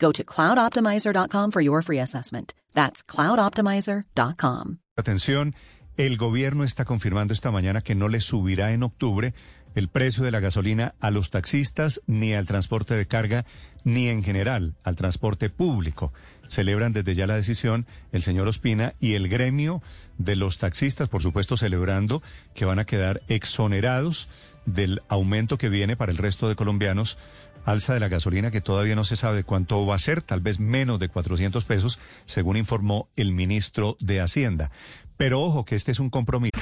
Go to cloudoptimizer.com for your free assessment. That's cloudoptimizer.com. Atención, el gobierno está confirmando esta mañana que no le subirá en octubre el precio de la gasolina a los taxistas, ni al transporte de carga, ni en general al transporte público. Celebran desde ya la decisión el señor Ospina y el gremio de los taxistas, por supuesto celebrando que van a quedar exonerados del aumento que viene para el resto de colombianos alza de la gasolina que todavía no se sabe cuánto va a ser, tal vez menos de 400 pesos, según informó el ministro de Hacienda. Pero ojo que este es un compromiso.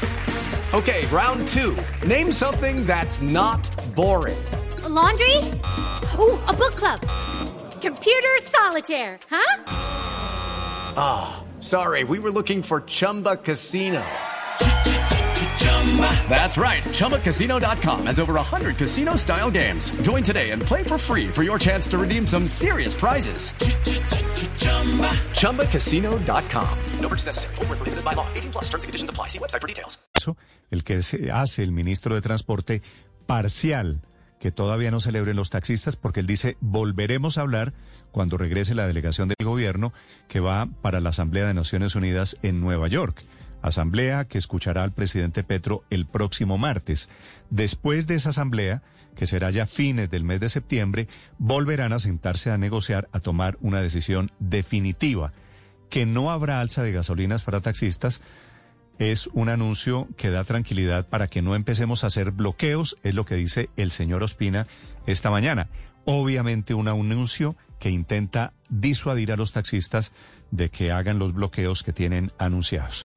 Okay, round two. Name something that's not boring. A laundry? Ooh, a book club. Computer solitaire, huh? Ah, oh, sorry, we were looking for Chumba Casino. That's right. ChumbaCasino.com has over 100 casino style games. Join today and play for free for your chance to redeem some serious prizes. ChumbaCasino.com. No purchase necessary. Full prohibited by law. 18 plus terms and conditions apply. See website for details. El que se hace el ministro de Transporte parcial que todavía no celebren los taxistas porque él dice volveremos a hablar cuando regrese la delegación del gobierno que va para la Asamblea de Naciones Unidas en Nueva York. Asamblea que escuchará al presidente Petro el próximo martes. Después de esa asamblea, que será ya fines del mes de septiembre, volverán a sentarse a negociar, a tomar una decisión definitiva. Que no habrá alza de gasolinas para taxistas es un anuncio que da tranquilidad para que no empecemos a hacer bloqueos, es lo que dice el señor Ospina esta mañana. Obviamente un anuncio que intenta disuadir a los taxistas de que hagan los bloqueos que tienen anunciados.